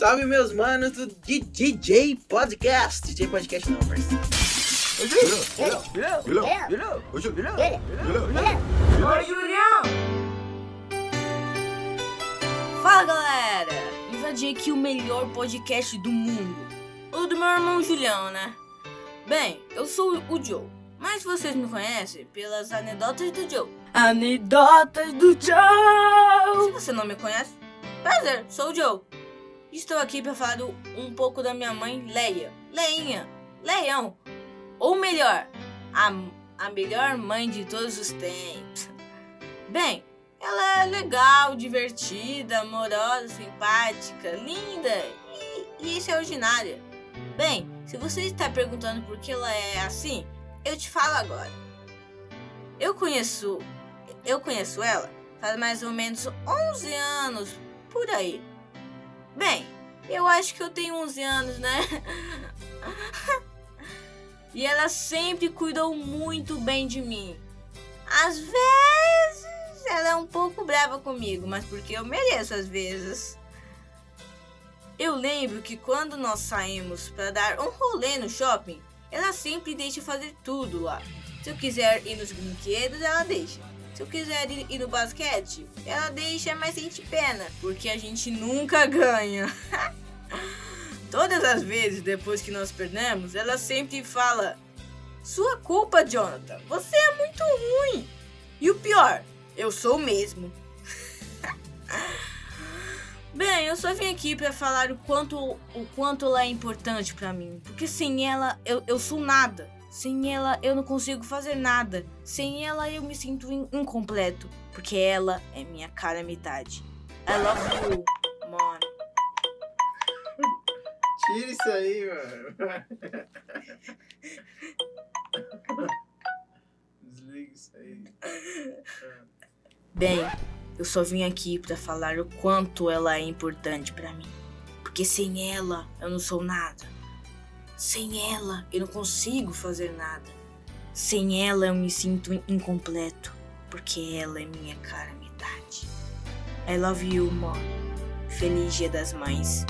salve, meus manos do DJ Podcast. DJ Podcast não, parceiro. Oi, Julião! Fala, galera! Invadi aqui o melhor podcast do mundo. O do meu irmão Julião, né? Bem, eu sou o Joe, mas vocês me conhecem pelas anedotas do Joe. Anedotas do Joe! Se você não me conhece, prazer, sou o Joe. Estou aqui para falar um pouco da minha mãe, Leia. Leinha, Leião. Ou melhor, a, a melhor mãe de todos os tempos. Bem, ela é legal, divertida, amorosa, simpática, linda e, e extraordinária. Bem, se você está perguntando por que ela é assim, eu te falo agora. Eu conheço, eu conheço ela faz mais ou menos 11 anos, por aí. Bem, eu acho que eu tenho 11 anos, né? e ela sempre cuidou muito bem de mim. Às vezes ela é um pouco brava comigo, mas porque eu mereço às vezes. Eu lembro que quando nós saímos para dar um rolê no shopping, ela sempre deixa fazer tudo lá. Se eu quiser ir nos brinquedos, ela deixa. Se eu quiser ir ir no basquete, ela deixa, mas sente pena, porque a gente nunca ganha. Todas as vezes depois que nós perdemos, ela sempre fala: Sua culpa, Jonathan, você é muito ruim. E o pior, eu sou mesmo. Bem, eu só vim aqui pra falar o quanto, o quanto ela é importante pra mim. Porque sem ela, eu, eu sou nada. Sem ela, eu não consigo fazer nada. Sem ela, eu me sinto in- incompleto. Porque ela é minha cara metade. I love you, mano. Tira isso aí, mano. Desliga isso aí. Bem, eu só vim aqui pra falar o quanto ela é importante pra mim. Porque sem ela, eu não sou nada. Sem ela, eu não consigo fazer nada. Sem ela, eu me sinto incompleto. Porque ela é minha cara metade. I love you, mom. Feliz Dia das Mães.